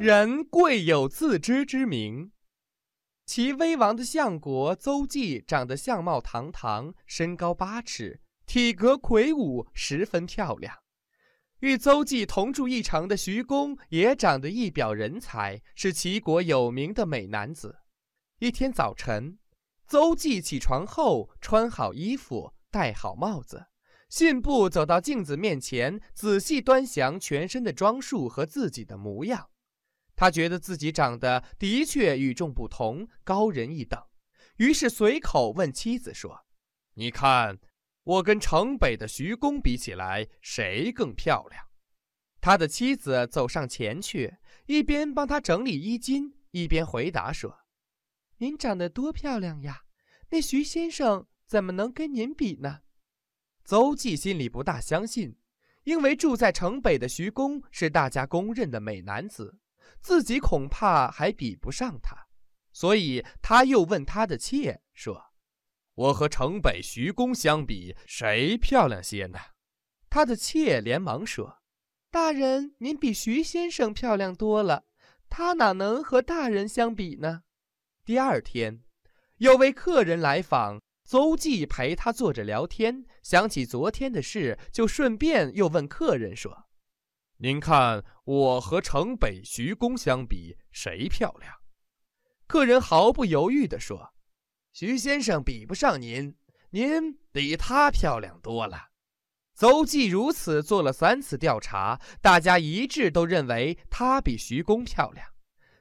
人贵有自知之明。齐威王的相国邹忌长得相貌堂堂，身高八尺，体格魁梧，十分漂亮。与邹忌同住一城的徐公也长得一表人才，是齐国有名的美男子。一天早晨，邹忌起床后，穿好衣服，戴好帽子，信步走到镜子面前，仔细端详全身的装束和自己的模样。他觉得自己长得的确与众不同，高人一等，于是随口问妻子说：“你看，我跟城北的徐公比起来，谁更漂亮？”他的妻子走上前去，一边帮他整理衣襟，一边回答说：“您长得多漂亮呀！那徐先生怎么能跟您比呢？”邹忌心里不大相信，因为住在城北的徐公是大家公认的美男子。自己恐怕还比不上他，所以他又问他的妾说：“我和城北徐公相比，谁漂亮些呢？”他的妾连忙说：“大人，您比徐先生漂亮多了，他哪能和大人相比呢？”第二天，有位客人来访，邹忌陪他坐着聊天，想起昨天的事，就顺便又问客人说。您看，我和城北徐公相比，谁漂亮？客人毫不犹豫地说：“徐先生比不上您，您比他漂亮多了。”邹忌如此做了三次调查，大家一致都认为他比徐公漂亮。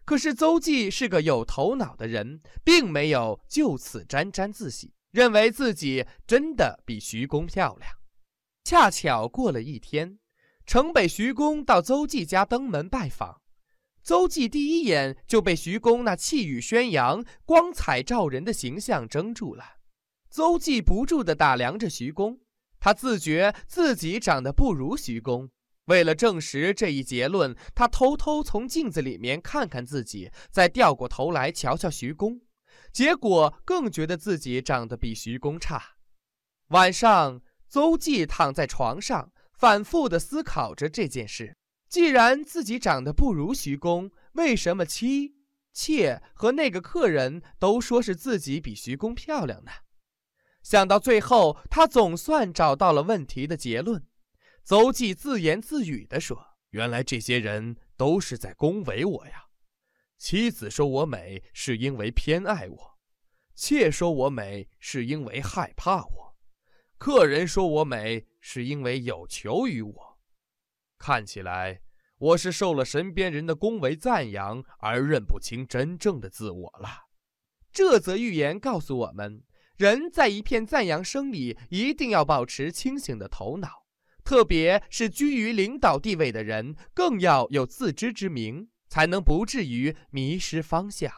可是邹忌是个有头脑的人，并没有就此沾沾自喜，认为自己真的比徐公漂亮。恰巧过了一天。城北徐公到邹忌家登门拜访，邹忌第一眼就被徐公那气宇轩扬、光彩照人的形象怔住了。邹忌不住地打量着徐公，他自觉自己长得不如徐公。为了证实这一结论，他偷偷从镜子里面看看自己，再掉过头来瞧瞧徐公，结果更觉得自己长得比徐公差。晚上，邹忌躺在床上。反复的思考着这件事。既然自己长得不如徐公，为什么妻妾和那个客人都说是自己比徐公漂亮呢？想到最后，他总算找到了问题的结论。邹忌自言自语地说：“原来这些人都是在恭维我呀！妻子说我美，是因为偏爱我；妾说我美，是因为害怕我。”客人说我美，是因为有求于我。看起来我是受了身边人的恭维赞扬而认不清真正的自我了。这则寓言告诉我们，人在一片赞扬声里，一定要保持清醒的头脑，特别是居于领导地位的人，更要有自知之明，才能不至于迷失方向。